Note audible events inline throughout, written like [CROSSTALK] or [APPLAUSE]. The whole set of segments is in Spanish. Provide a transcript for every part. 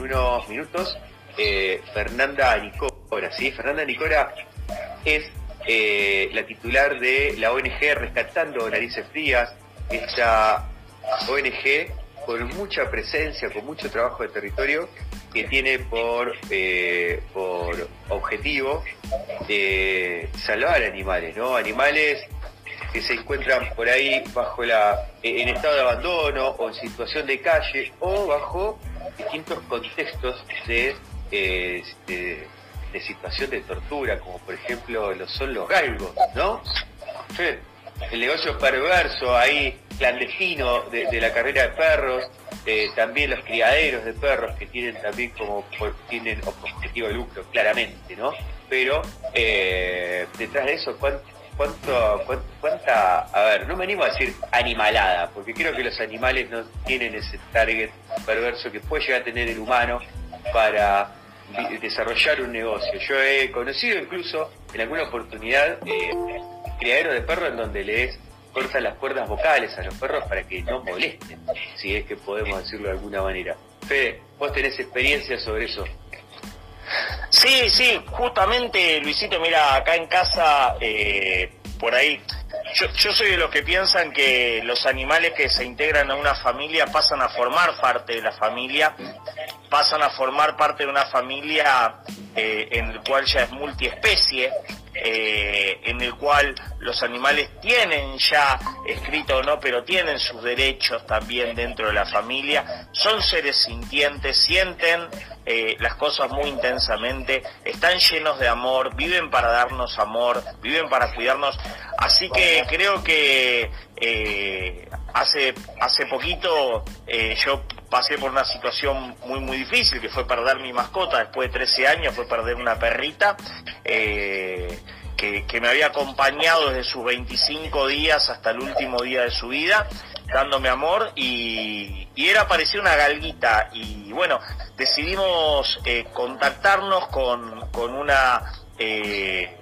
unos minutos eh, Fernanda Nicora, ¿sí? Fernanda Nicora es eh, la titular de la ONG Rescatando Narices Frías, esta ONG con mucha presencia, con mucho trabajo de territorio, que tiene por, eh, por objetivo salvar animales, ¿no? Animales que se encuentran por ahí bajo la en estado de abandono o en situación de calle o bajo distintos contextos de, este, de situación de tortura, como por ejemplo lo son los galgos, ¿no? El negocio perverso ahí, clandestino, de, la carrera de perros, eh, también los criaderos de perros que tienen también como tienen objetivo de lucro, claramente, ¿no? Pero eh, detrás de eso, ¿cuánto, cuánto, cuánta, a ver, no me animo a decir animalada, porque creo que los animales no tienen ese target perverso que puede llegar a tener el humano para desarrollar un negocio. Yo he conocido incluso en alguna oportunidad eh, criadero de perros en donde les cortan las cuerdas vocales a los perros para que no molesten, si es que podemos decirlo de alguna manera. Fede, vos tenés experiencia sobre eso. Sí, sí, justamente Luisito, mira, acá en casa, eh, por ahí, yo, soy de los que piensan que los animales que se integran a una familia pasan a formar parte de la familia, pasan a formar parte de una familia eh, en el cual ya es multiespecie, eh, en el cual los animales tienen ya escrito o no, pero tienen sus derechos también dentro de la familia, son seres sintientes, sienten eh, las cosas muy intensamente, están llenos de amor, viven para darnos amor, viven para cuidarnos, así que creo que eh, hace, hace poquito yo pasé por una situación muy muy difícil que fue perder mi mascota después de 13 años, fue perder una perrita. Eh, que, me había acompañado desde sus 25 días hasta el último día de su vida, dándome amor y, era parecía una galguita y bueno, decidimos eh, contactarnos con, con una eh,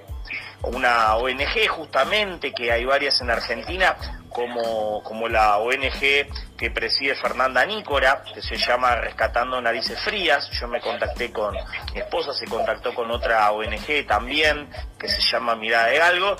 una ONG justamente, que hay varias en Argentina, como, como la ONG que preside Fernanda Nícora, que se llama Rescatando Narices Frías. Yo me contacté con mi esposa, se contactó con otra ONG también, que se llama Mirada de Galgo.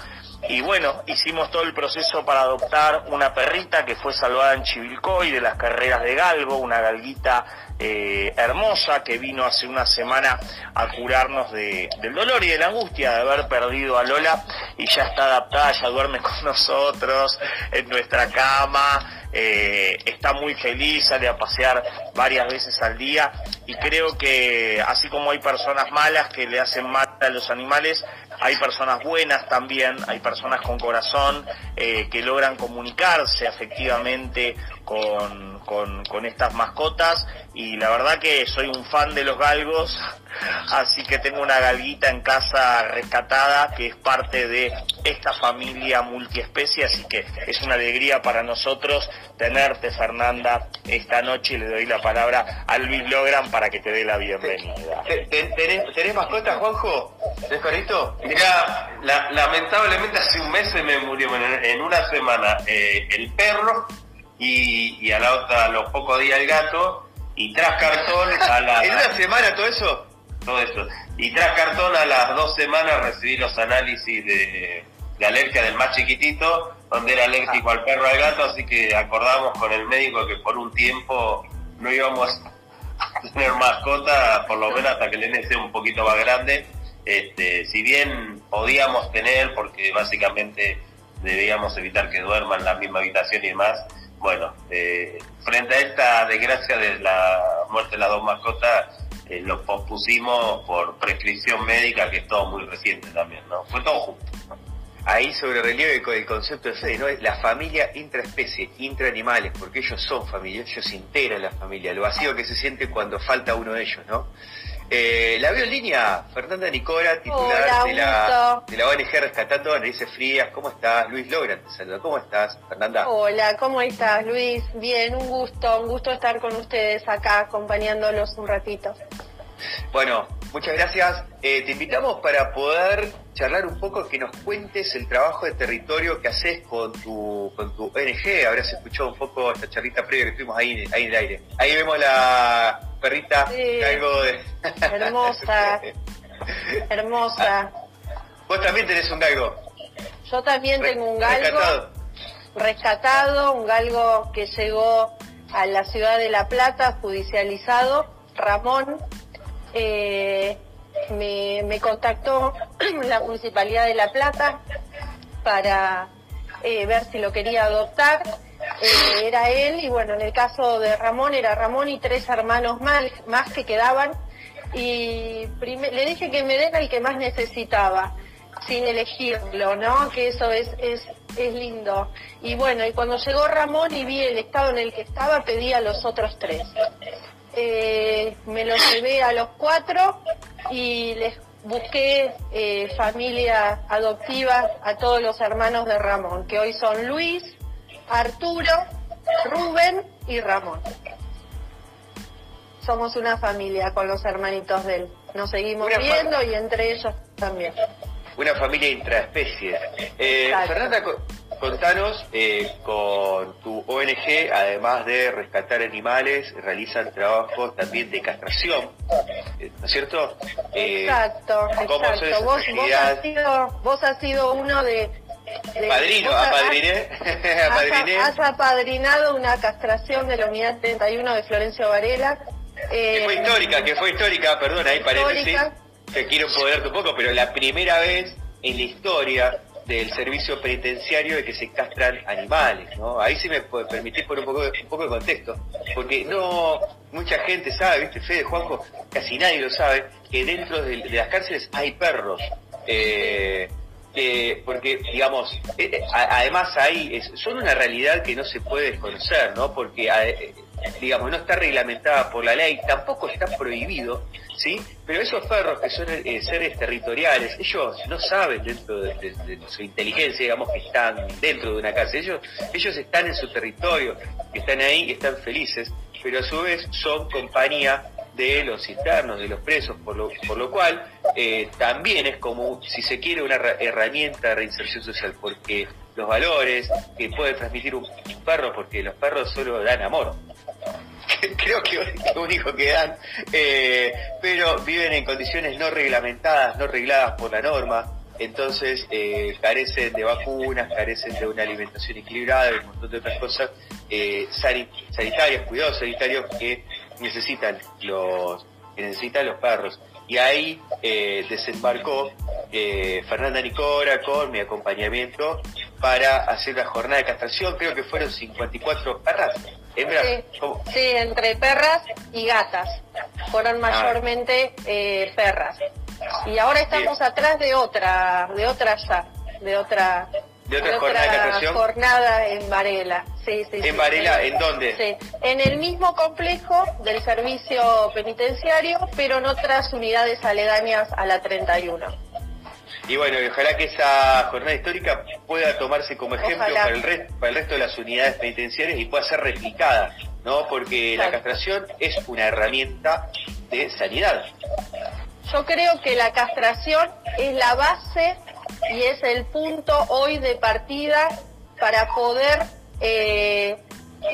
Y bueno, hicimos todo el proceso para adoptar una perrita que fue salvada en Chivilcoy de las carreras de Galgo, una galguita eh, hermosa que vino hace una semana a curarnos de, del dolor y de la angustia de haber perdido a Lola y ya está adaptada, ya duerme [LAUGHS] con nosotros en nuestra cama, eh, está muy feliz, sale a pasear varias veces al día y creo que así como hay personas malas que le hacen mal a los animales, hay personas buenas también, hay personas con corazón eh, que logran comunicarse efectivamente con, con, estas mascotas y la verdad que soy un fan de los galgos, [LAUGHS] así que tengo una galguita en casa rescatada que es parte de esta familia multiespecie, así que es una alegría para nosotros tenerte Fernanda esta noche y le doy la palabra a Luis Logran para que te dé la bienvenida. ¿Tenés, mascota, Juanjo? ¿Tenés perrito? Mira, lamentablemente hace un mes se me murió en una semana eh, el perro y, a la otra, a los pocos días el gato, y tras cartón a la... [LAUGHS] ¿En una semana todo eso? Todo eso. Y tras cartón a las dos semanas recibí los análisis de, alergia del más chiquitito, donde era alérgico al perro al gato, así que acordamos con el médico que por un tiempo no íbamos a tener mascota, por lo menos hasta que el nene sea un poquito más grande. Este, si bien podíamos tener, porque básicamente debíamos evitar que duerman en la misma habitación y demás, bueno, eh, frente a esta desgracia de la muerte de las dos mascotas, eh, lo pospusimos por prescripción médica, que es todo muy reciente también, ¿no? Fue todo junto. Ahí sobre relieve el concepto de Fede, ¿no? Es la familia intraespecie, intraanimales, porque ellos son familia, ellos integran la familia, lo vacío que se siente cuando falta uno de ellos, ¿no? Eh, la veo en línea, Fernanda Nicora, titular de, la, de, la, ONG Rescatando Narices Frías. ¿Cómo estás? Luis Logran te saluda. ¿Cómo estás, Fernanda? Hola, ¿cómo estás, Luis? Bien, un gusto, un gusto estar con ustedes acá acompañándolos un ratito. Bueno, muchas gracias. Eh, te invitamos para poder charlar un poco, que nos cuentes el trabajo de territorio que haces con tu, con tu ONG. Habrás escuchado un poco esta charlita previa que estuvimos ahí, ahí en el aire. Ahí vemos la, perrita Sí. galgo de... Hermosa. [LAUGHS] Hermosa. Vos también tenés un galgo. Yo también Re- tengo un galgo rescatado. rescatado, un galgo que llegó a la ciudad de La Plata, judicializado. Ramón eh, me, contactó [CLEARS THROAT] la Municipalidad de La Plata para eh, ver si lo quería adoptar. Eh, era él y bueno, en el caso de Ramón era Ramón y tres hermanos más, que quedaban y le dije que me den al que más necesitaba sin elegirlo, ¿no? Que eso es, es, es lindo. Y bueno, y cuando llegó Ramón y vi el estado en el que estaba, pedí a los otros tres. Eh, me los llevé a los cuatro y les busqué eh, familia adoptiva a todos los hermanos de Ramón, que hoy son Luis, Arturo, Rubén y Ramón. Somos una familia con los hermanitos de él. Nos seguimos Una viendo y entre ellos también. Una familia intraespecie. Eh. Fernanda, contanos, eh, con tu ONG, además de rescatar animales, realizan trabajos también de castración, eh, ¿no es cierto? Eh, Exacto, ¿cómo son exacto. Vos, vos, has sido, vos has sido uno de... de- Padrino, vos apadriné, Has, [LAUGHS] apadriné. has apadrinado una castración de la unidad 31 de Florencio Varela. Que eh, fue histórica, que fue histórica, perdón, ahí paréntesis, Histórica. te quiero empoderarte un poco, pero la primera vez en la historia del servicio penitenciario de que se castran animales, ¿no? Ahí sí me permitís poner un poco, un poco de contexto, porque no mucha gente sabe, ¿viste? Fede, Juanjo, casi nadie lo sabe, que dentro de, de las cárceles hay perros. Eh, eh, porque, digamos, eh, eh, además ahí es- son una realidad que no se puede desconocer, ¿no? Porque, eh, digamos, no está reglamentada por la ley, tampoco está prohibido, ¿sí? Pero esos perros que son seres territoriales, ellos no saben dentro de, de- su inteligencia, digamos, que están dentro de una cárcel. Ellos, ellos están en su territorio, están ahí están felices, pero a su vez son compañía de los internos, de los presos, por lo, por lo cual eh, también es como, si se quiere, una herra- herramienta de reinserción social, porque los valores que puede transmitir un, perro, porque los perros solo dan amor, [LAUGHS] creo que es lo único que dan, eh, pero viven en condiciones no reglamentadas, no regladas por la norma, entonces eh, carecen de vacunas, carecen de una alimentación equilibrada y un montón de otras cosas eh, sani- sanitarias, cuidados sanitarios que necesitan los que necesitan los perros. Y ahí eh, desembarcó eh, Fernanda Nicora con mi acompañamiento para hacer la jornada de castración, creo que fueron 54 perras, hembras, Sí, sí, entre perras y gatas. Fueron mayormente eh, perras. Y ahora estamos atrás de otra, de otra ya, de otra, ¿De otra jornada de castración? jornada en Varela. Sí, sí, sí. ¿En Varela? Sí. ¿En dónde? Sí, en el mismo complejo del servicio penitenciario, pero en otras unidades aledañas a la 31. Y bueno, y ojalá que esa jornada histórica pueda tomarse como ejemplo Ojalá. para el, resto, para el resto de las unidades penitenciarias y pueda ser replicada, ¿no? Porque la castración es una herramienta de sanidad. Yo creo que la castración es la base y es el punto hoy de partida para poder eh,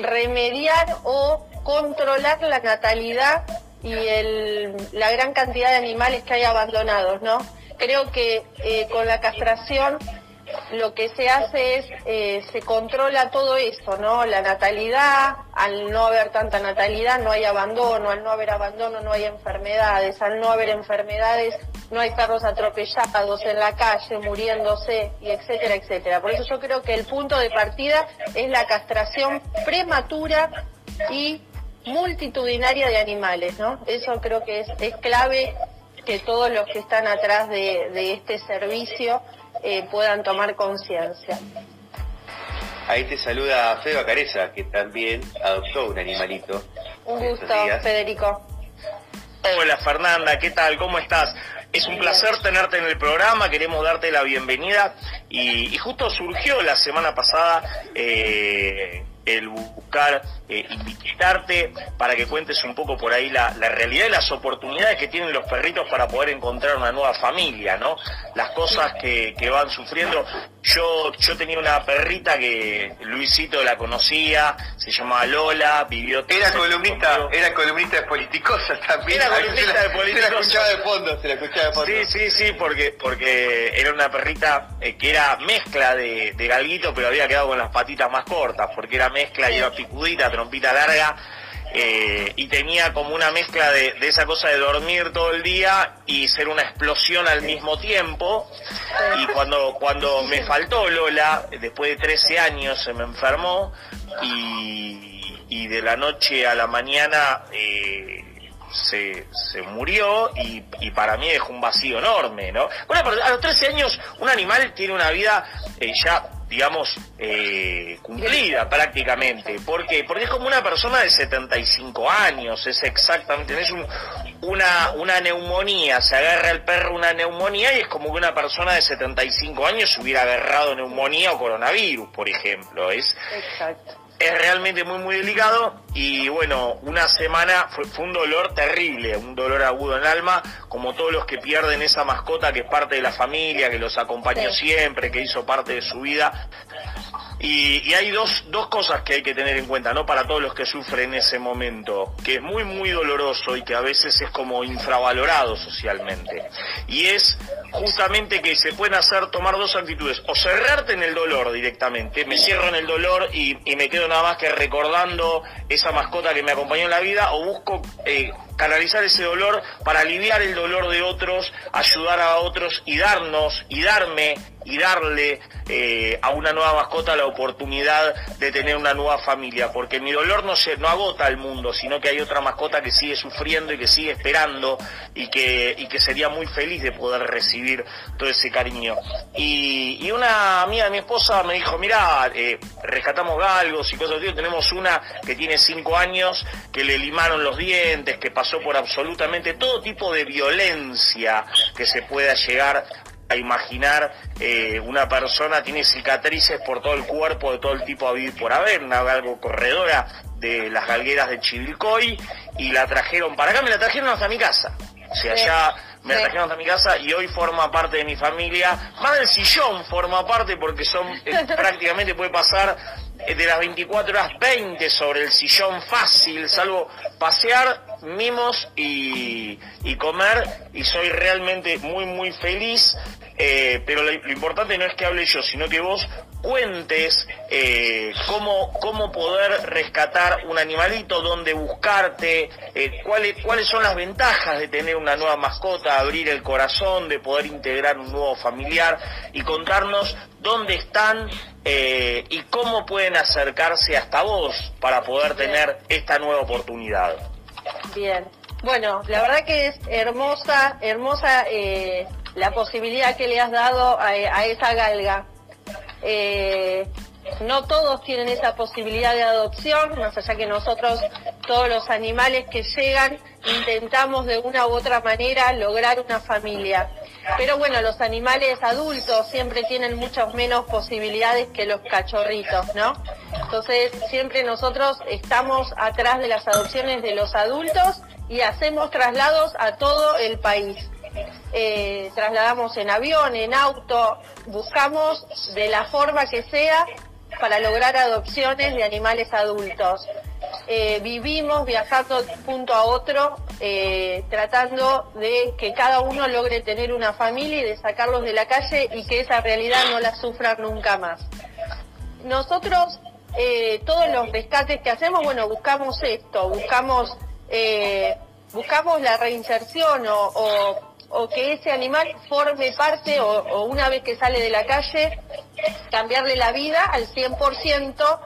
remediar o controlar la natalidad y el- la gran cantidad de animales que hay abandonados, ¿no? Creo que eh, con la castración lo que se hace es, eh, se controla todo eso, ¿no? La natalidad, al no haber tanta natalidad no hay abandono, al no haber abandono no hay enfermedades, al no haber enfermedades no hay perros atropellados en la calle, muriéndose, y etcétera, etcétera. Por eso yo creo que el punto de partida es la castración prematura y multitudinaria de animales, ¿no? Eso creo que es, es clave que todos los que están atrás de, de este servicio eh, puedan tomar conciencia. Ahí te saluda Fede Careza, que también adoptó un animalito. Un gusto. Federico. Hola Fernanda, ¿qué tal? ¿Cómo estás? Es un placer tenerte en el programa, queremos darte la bienvenida. Y, justo surgió la semana pasada eh, el buscar eh, invitarte para que cuentes un poco por ahí la, realidad y las oportunidades que tienen los perritos para poder encontrar una nueva familia, ¿no? Las cosas que, que van sufriendo. Yo, yo tenía una perrita que Luisito la conocía, se llamaba Lola, vivió... Era columnista, era columnista de Politicosa también. Era columnista de Politicosa. Se la escuchaba de fondo, se la escuchaba de fondo. Sí, sí, sí, porque, porque era una perrita eh, que era mezcla de, de galguito, pero había quedado con las patitas más cortas, porque era mezcla y era picudita, trompita larga. Eh, y tenía como una mezcla de, esa cosa de dormir todo el día y ser una explosión al mismo tiempo. Y cuando, cuando [LAUGHS] me faltó Lola, después de 13 años se me enfermó y, y de la noche a la mañana eh, se, se murió y, y, para mí dejó un vacío enorme, ¿no? Bueno, a los 13 años un animal tiene una vida eh, ya digamos, eh, cumplida prácticamente. ¿Por qué? Porque es como una persona de 75 años, es exactamente, es una, una neumonía, se agarra el perro una neumonía y es como que una persona de 75 años hubiera agarrado neumonía o coronavirus, por ejemplo. Es, Exacto es realmente muy muy delicado y bueno, una semana fue, un dolor terrible, un dolor agudo en el alma, como todos los que pierden esa mascota que es parte de la familia, que los acompañó siempre, que hizo parte de su vida. Y, hay dos, dos cosas que hay que tener en cuenta, ¿no? Para todos los que sufren ese momento, que es muy, muy doloroso y que a veces es como infravalorado socialmente. Y es justamente que se pueden hacer, tomar dos actitudes, o cerrarte en el dolor directamente, me cierro en el dolor y, me quedo nada más que recordando esa mascota que me acompañó en la vida, o busco eh, canalizar ese dolor para aliviar el dolor de otros, ayudar a otros y darnos y darme y darle eh, a una nueva mascota la oportunidad de tener una nueva familia, porque mi dolor no se no agota al mundo, sino que hay otra mascota que sigue sufriendo y que sigue esperando y que y que sería muy feliz de poder recibir todo ese cariño. Y, y una amiga de mi esposa me dijo, mira, eh, rescatamos galgos y cosas así, tenemos una que tiene cinco años, que le limaron los dientes, que pasó por absolutamente todo tipo de violencia que se pueda llegar a imaginar eh, una persona tiene cicatrices por todo el cuerpo de todo el tipo a vivir por haber, una algo corredora de las galgueras de Chivilcoy y la trajeron para acá, me la trajeron hasta mi casa. O sea, ya me la trajeron hasta mi casa y hoy forma parte de mi familia. Más del sillón forma parte porque son eh, [LAUGHS] prácticamente puede pasar eh, de las 24 horas 20 sobre el sillón fácil, salvo pasear, mimos y, y comer y soy realmente muy muy feliz eh, pero lo, importante no es que hable yo, sino que vos cuentes eh, cómo, cómo poder rescatar un animalito, dónde buscarte, eh, cuáles, cuáles son las ventajas de tener una nueva mascota, abrir el corazón, de poder integrar un nuevo familiar y contarnos dónde están y cómo pueden acercarse hasta vos para poder tener esta nueva oportunidad. Bien, bueno, la verdad que es hermosa, hermosa la posibilidad que le has dado a, esa galga. Eh, no todos tienen esa posibilidad de adopción, más allá que nosotros, todos los animales que llegan, intentamos de una u otra manera lograr una familia. Pero bueno, los animales adultos siempre tienen muchas menos posibilidades que los cachorritos, ¿no? Entonces, siempre nosotros estamos atrás de las adopciones de los adultos y hacemos traslados a todo el país. Eh, trasladamos en avión, en auto, buscamos de la forma que sea para lograr adopciones de animales adultos. Eh, vivimos viajando de punto a otro, eh, tratando de que cada uno logre tener una familia y de sacarlos de la calle y que esa realidad no la sufran nunca más. Nosotros, todos los rescates que hacemos, bueno, buscamos esto, buscamos, buscamos la reinserción o que ese animal forme parte o, una vez que sale de la calle, cambiarle la vida al 100%,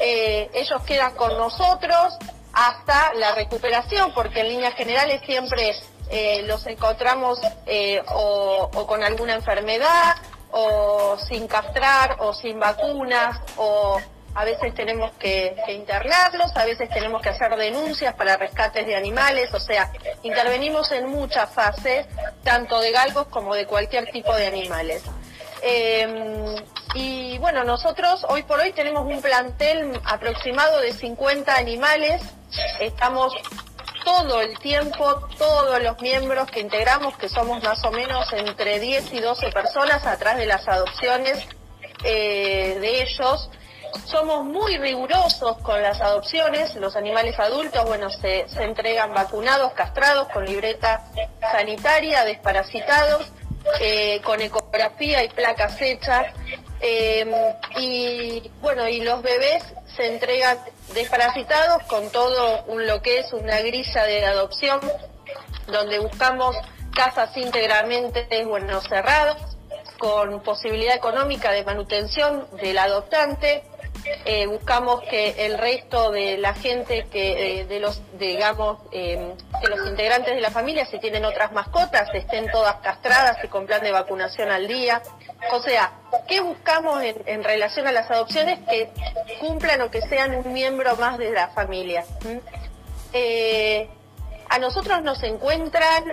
eh, ellos quedan con nosotros hasta la recuperación, porque en líneas generales siempre eh, los encontramos eh, o con alguna enfermedad, o sin castrar, o sin vacunas, o a veces tenemos que, internarlos, a veces tenemos que hacer denuncias para rescates de animales, o sea, intervenimos en muchas fases, tanto de galgos como de cualquier tipo de animales. Eh, y bueno, nosotros hoy por hoy tenemos un plantel aproximado de 50 animales. Estamos todo el tiempo, todos los miembros que integramos, que somos más o menos entre 10 y 12 personas atrás de las adopciones eh, de ellos. Somos muy rigurosos con las adopciones. Los animales adultos, bueno, se, entregan vacunados, castrados, con libreta sanitaria, desparasitados, eh, con ecografía y placas hechas. Eh, y bueno, y los bebés se entregan desparasitados con todo un, lo que es una grilla de adopción, donde buscamos casas íntegramente bueno, cerradas, con posibilidad económica de manutención del adoptante, eh, buscamos que el resto de la gente que eh, de los digamos eh, que los integrantes de la familia si tienen otras mascotas estén todas castradas y con plan de vacunación al día. O sea qué buscamos en, relación a las adopciones que cumplan o que sean un miembro más de la familia. ¿Mm? eh, a nosotros nos encuentran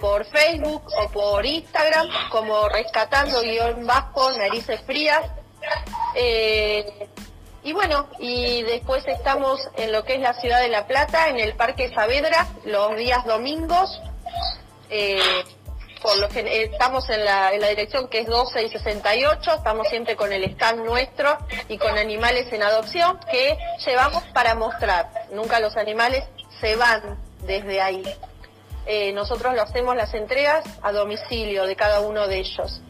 por Facebook o por Instagram como rescatando guion bajo narices frías eh, y bueno, y después estamos en lo que es la ciudad de La Plata, en el Parque Saavedra, los días domingos. Eh, eh, estamos en la, dirección que es 12 y 68, estamos siempre con el stand nuestro y con animales en adopción que llevamos para mostrar. Nunca los animales se van desde ahí. Nosotros lo hacemos las entregas a domicilio de cada uno de ellos.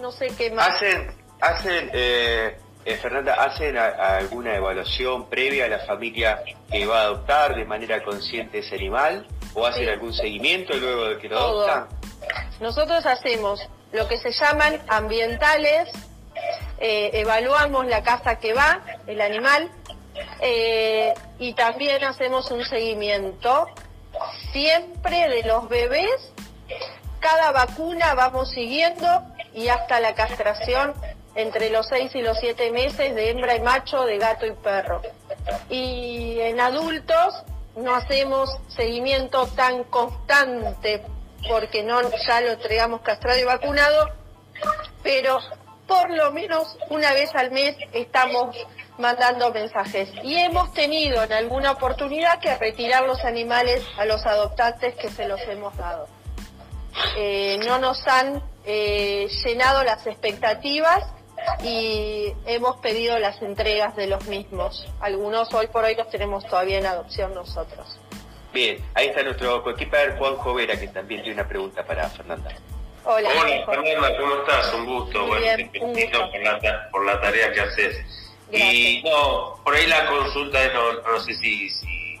No sé qué más. Hacen, hacen eh, eh, Fernanda, ¿hacen a- a alguna evaluación previa a la familia que va a adoptar de manera consciente ese animal? ¿O hacen Sí. algún seguimiento luego de que lo Todo. adoptan? Nosotros hacemos lo que se llaman ambientales, eh, evaluamos la casa que va, el animal, eh, y también hacemos un seguimiento siempre de los bebés. Cada vacuna vamos siguiendo y hasta la castración entre los 6 y los 7 meses de hembra y macho, de gato y perro. Y en adultos no hacemos seguimiento tan constante porque no ya lo entregamos castrado y vacunado, pero por lo menos una vez al mes estamos mandando mensajes. Y hemos tenido en alguna oportunidad que retirar los animales a los adoptantes que se los hemos dado. Eh, no nos han eh, llenado las expectativas y hemos pedido las entregas de los mismos. Algunos hoy por hoy los tenemos todavía en adopción nosotros. Bien, ahí está nuestro coequiper Juanjo Vera, que también tiene una pregunta para Fernanda. Hola, Hola. Fernanda, ¿cómo estás? Un gusto. Muy bueno, bien, te un felicito gusto. por la, por la tarea que haces. Y no, por ahí la consulta, no, no sé si, si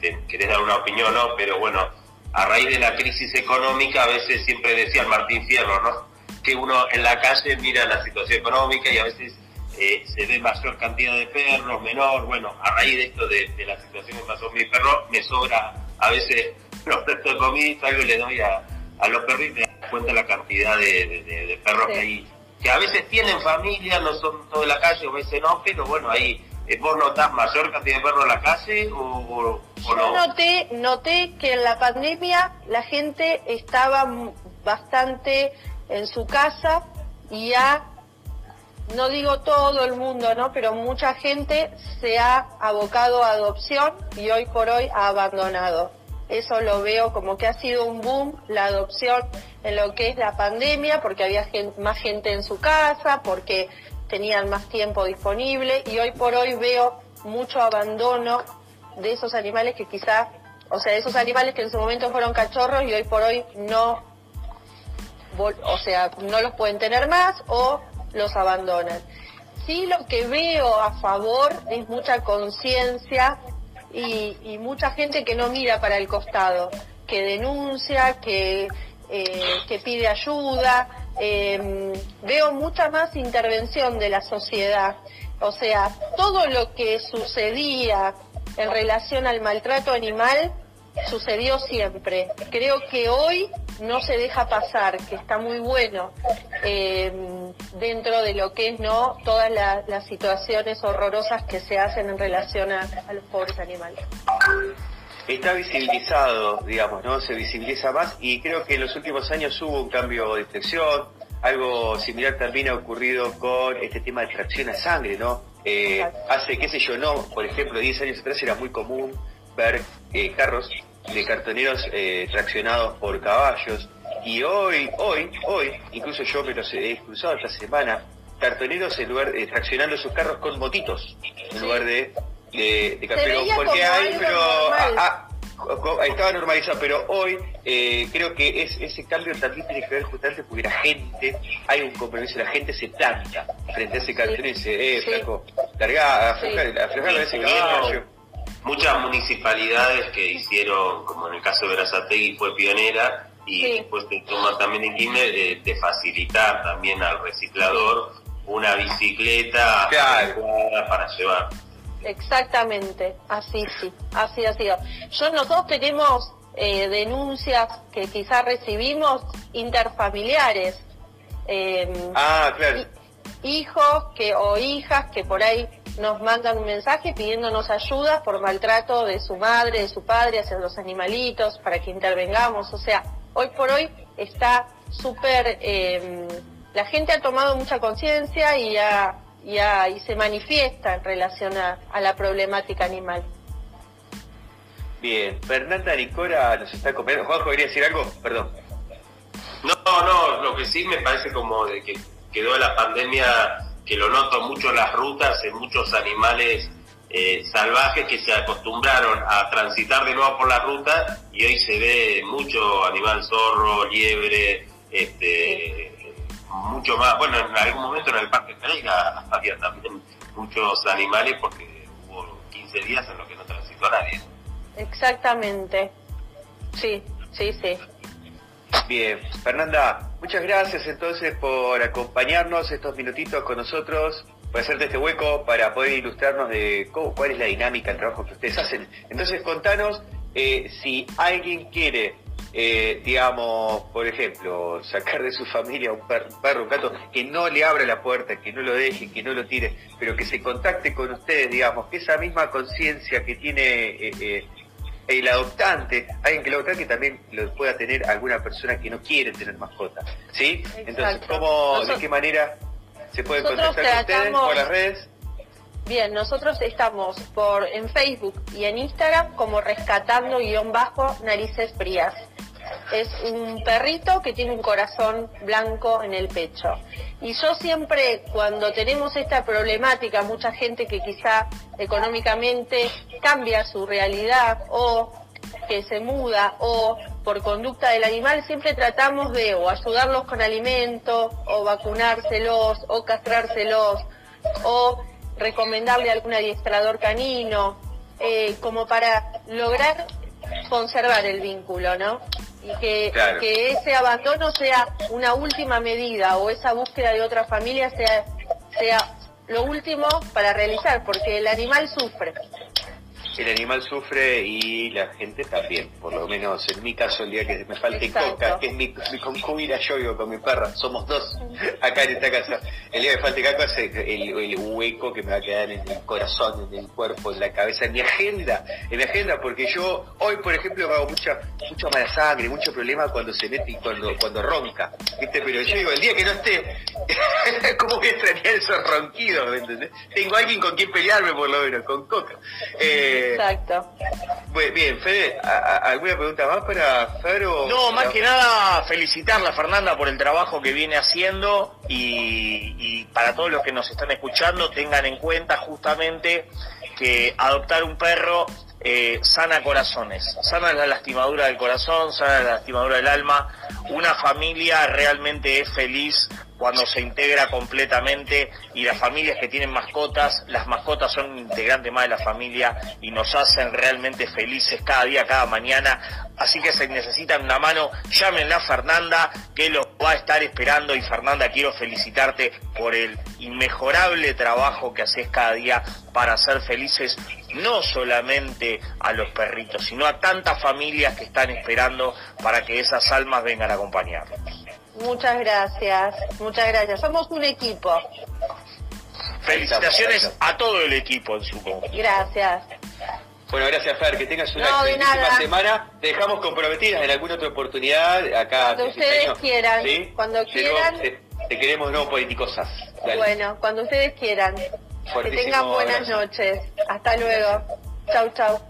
te querés dar una opinión o no, pero bueno, a raíz de la crisis económica, a veces siempre decía el Martín Fierro, ¿no? Que uno en la calle mira la situación económica y a veces eh, se ve mayor cantidad de perros, menor. Bueno, a raíz de esto, de, de la situación que pasó mi perro, me sobra a veces [LAUGHS] los restos de comida y algo le doy a, a los perros y me das cuenta la cantidad de, de- de- de perros Sí. que hay que a veces tienen familia, no son todos de la calle, a veces no, pero bueno, ahí vos notás mayor cantidad de perros en la calle o, o- o Yo no. noté, noté que en la pandemia la gente estaba bastante en su casa y ya, no digo todo el mundo, ¿no? Pero mucha gente se ha abocado a adopción y hoy por hoy ha abandonado. Eso lo veo como que ha sido un boom la adopción en lo que es la pandemia, porque había gen- más gente en su casa, porque tenían más tiempo disponible y hoy por hoy veo mucho abandono de esos animales que quizá, o sea, esos animales que en su momento fueron cachorros y hoy por hoy no, o sea, no los pueden tener más o los abandonan. Sí, lo que veo a favor es mucha conciencia y, y mucha gente que no mira para el costado, que denuncia, que, eh, que pide ayuda. Eh, veo mucha más intervención de la sociedad. O sea, todo lo que sucedía en relación al maltrato animal sucedió siempre. Creo que hoy no se deja pasar, que está muy bueno eh, dentro de lo que es no todas la- las situaciones horrorosas que se hacen en relación a, a los pobres animales. Está visibilizado, digamos, ¿no? Se visibiliza más y creo que en los últimos años hubo un cambio de inflexión. Algo similar también ha ocurrido con este tema de tracción a sangre, ¿no? Eh, hace, qué sé yo, no, por ejemplo, 10 años atrás era muy común ver eh, carros de cartoneros eh, traccionados por caballos y hoy, hoy, hoy, incluso yo me los he cruzado esta semana, cartoneros en lugar de traccionando sus carros con motitos en lugar de de, de porque hay, pero estaba normalizado, pero hoy eh, creo que es, ese cambio también tiene que ver justamente porque la gente, hay un compromiso, la gente se planta frente a ese cartel y dice, eh, flaco, larga, aflojar ese caballo. Muchas municipalidades que hicieron, como en el caso de Berazategui fue pionera, y después te toma también en Quilmes de, facilitar también al reciclador una bicicleta para llevar. Exactamente, así sí, así ha sido. Yo nosotros tenemos eh, denuncias que quizás recibimos interfamiliares. Em, ah, claro. Hijos que o hijas que por ahí nos mandan un mensaje pidiéndonos ayuda por maltrato de su madre, de su padre hacia los animalitos para que intervengamos. O sea, hoy por hoy está súper... Eh, la gente ha tomado mucha conciencia y ha y, se manifiesta en relación a, la problemática animal. Bien, Fernanda Nicora nos está comiendo. Juanjo, ¿quería decir algo? Perdón. No, no, lo que sí me parece como de que quedó la pandemia, que lo noto mucho en las rutas, en muchos animales eh, salvajes que se acostumbraron a transitar de nuevo por la ruta y hoy se ve mucho animal zorro, liebre, este, mucho más, bueno, en algún momento en el Parque Pereira había también muchos animales porque hubo 15 días en los que no transitó nadie. Exactamente, sí, sí, sí. Bien, Fernanda, muchas gracias entonces por acompañarnos estos minutitos con nosotros, por hacerte este hueco para poder ilustrarnos de cómo, cuál es la dinámica del trabajo que ustedes hacen. Entonces, contanos eh, si alguien quiere eh, digamos, por ejemplo, sacar de su familia un perro, un gato, que no le abra la puerta, que no lo deje, que no lo tire, pero que se contacte con ustedes, digamos, que esa misma conciencia que tiene eh, eh, el adoptante, alguien que lo adoptante también lo pueda tener alguna persona que no quiere tener mascota, ¿sí? Entonces, ¿cómo, de qué manera se puede contactar con ustedes por las redes? Bien, nosotros estamos por en Facebook y en Instagram como rescatando guion bajo narices frías. Es un perrito que tiene un corazón blanco en el pecho. Y yo siempre, cuando tenemos esta problemática, mucha gente que quizá económicamente cambia su realidad o que se muda o por conducta del animal, siempre tratamos de o ayudarlos con alimento o vacunárselos o castrárselos o recomendarle algún adiestrador canino, eh, como para lograr conservar el vínculo, ¿no? Y que, que ese abandono sea una última medida o esa búsqueda de otra familia sea, sea lo último para realizar, porque el animal sufre el animal sufre y la gente también, por lo menos en mi caso el día que me falte coca, que es mi, concubina, yo vivo con mi perra, somos dos acá en esta casa, el día que me falte coca es el, hueco que me va a quedar en el corazón, en el cuerpo, en la cabeza, en mi agenda, en mi agenda, porque yo hoy por ejemplo hago mucha, mucha mala sangre, mucho problema cuando se mete y cuando, cuando ronca, ¿viste? Pero yo digo, el día que no esté, [LAUGHS] ¿cómo voy a extrañar esos ronquidos? ¿me entendés? Tengo alguien con quien pelearme por lo menos, con coca. Eh, Exacto. Bien, Fede, ¿alguna pregunta más para Fer? no, más que nada felicitarla, Fernanda, por el trabajo que viene haciendo y, y para todos los que nos están escuchando, tengan en cuenta justamente que adoptar un perro eh, sana corazones, sana la lastimadura del corazón, sana la lastimadura del alma. Una familia realmente es feliz cuando se integra completamente y las familias que tienen mascotas, las mascotas son un integrante más de la familia y nos hacen realmente felices cada día, cada mañana. Así que se necesitan una mano, llámenla a Fernanda, que los va a estar esperando. Y Fernanda, quiero felicitarte por el inmejorable trabajo que haces cada día para hacer felices no solamente a los perritos, sino a tantas familias que están esperando para que esas almas vengan a acompañarnos. Muchas gracias, muchas gracias. Somos un equipo. Felicitaciones a todo el equipo en su conjunto. Gracias. Bueno, gracias Fer, que tengas una No, excelentísima semana. Te dejamos comprometidas en alguna otra oportunidad acá. Cuando ustedes quieran, ¿Sí? cuando Te- quieran. Te, te queremos no politicosas. Dale. Bueno, cuando ustedes quieran. Que tengan buenas abrazo. noches. Hasta luego. Chau, chau.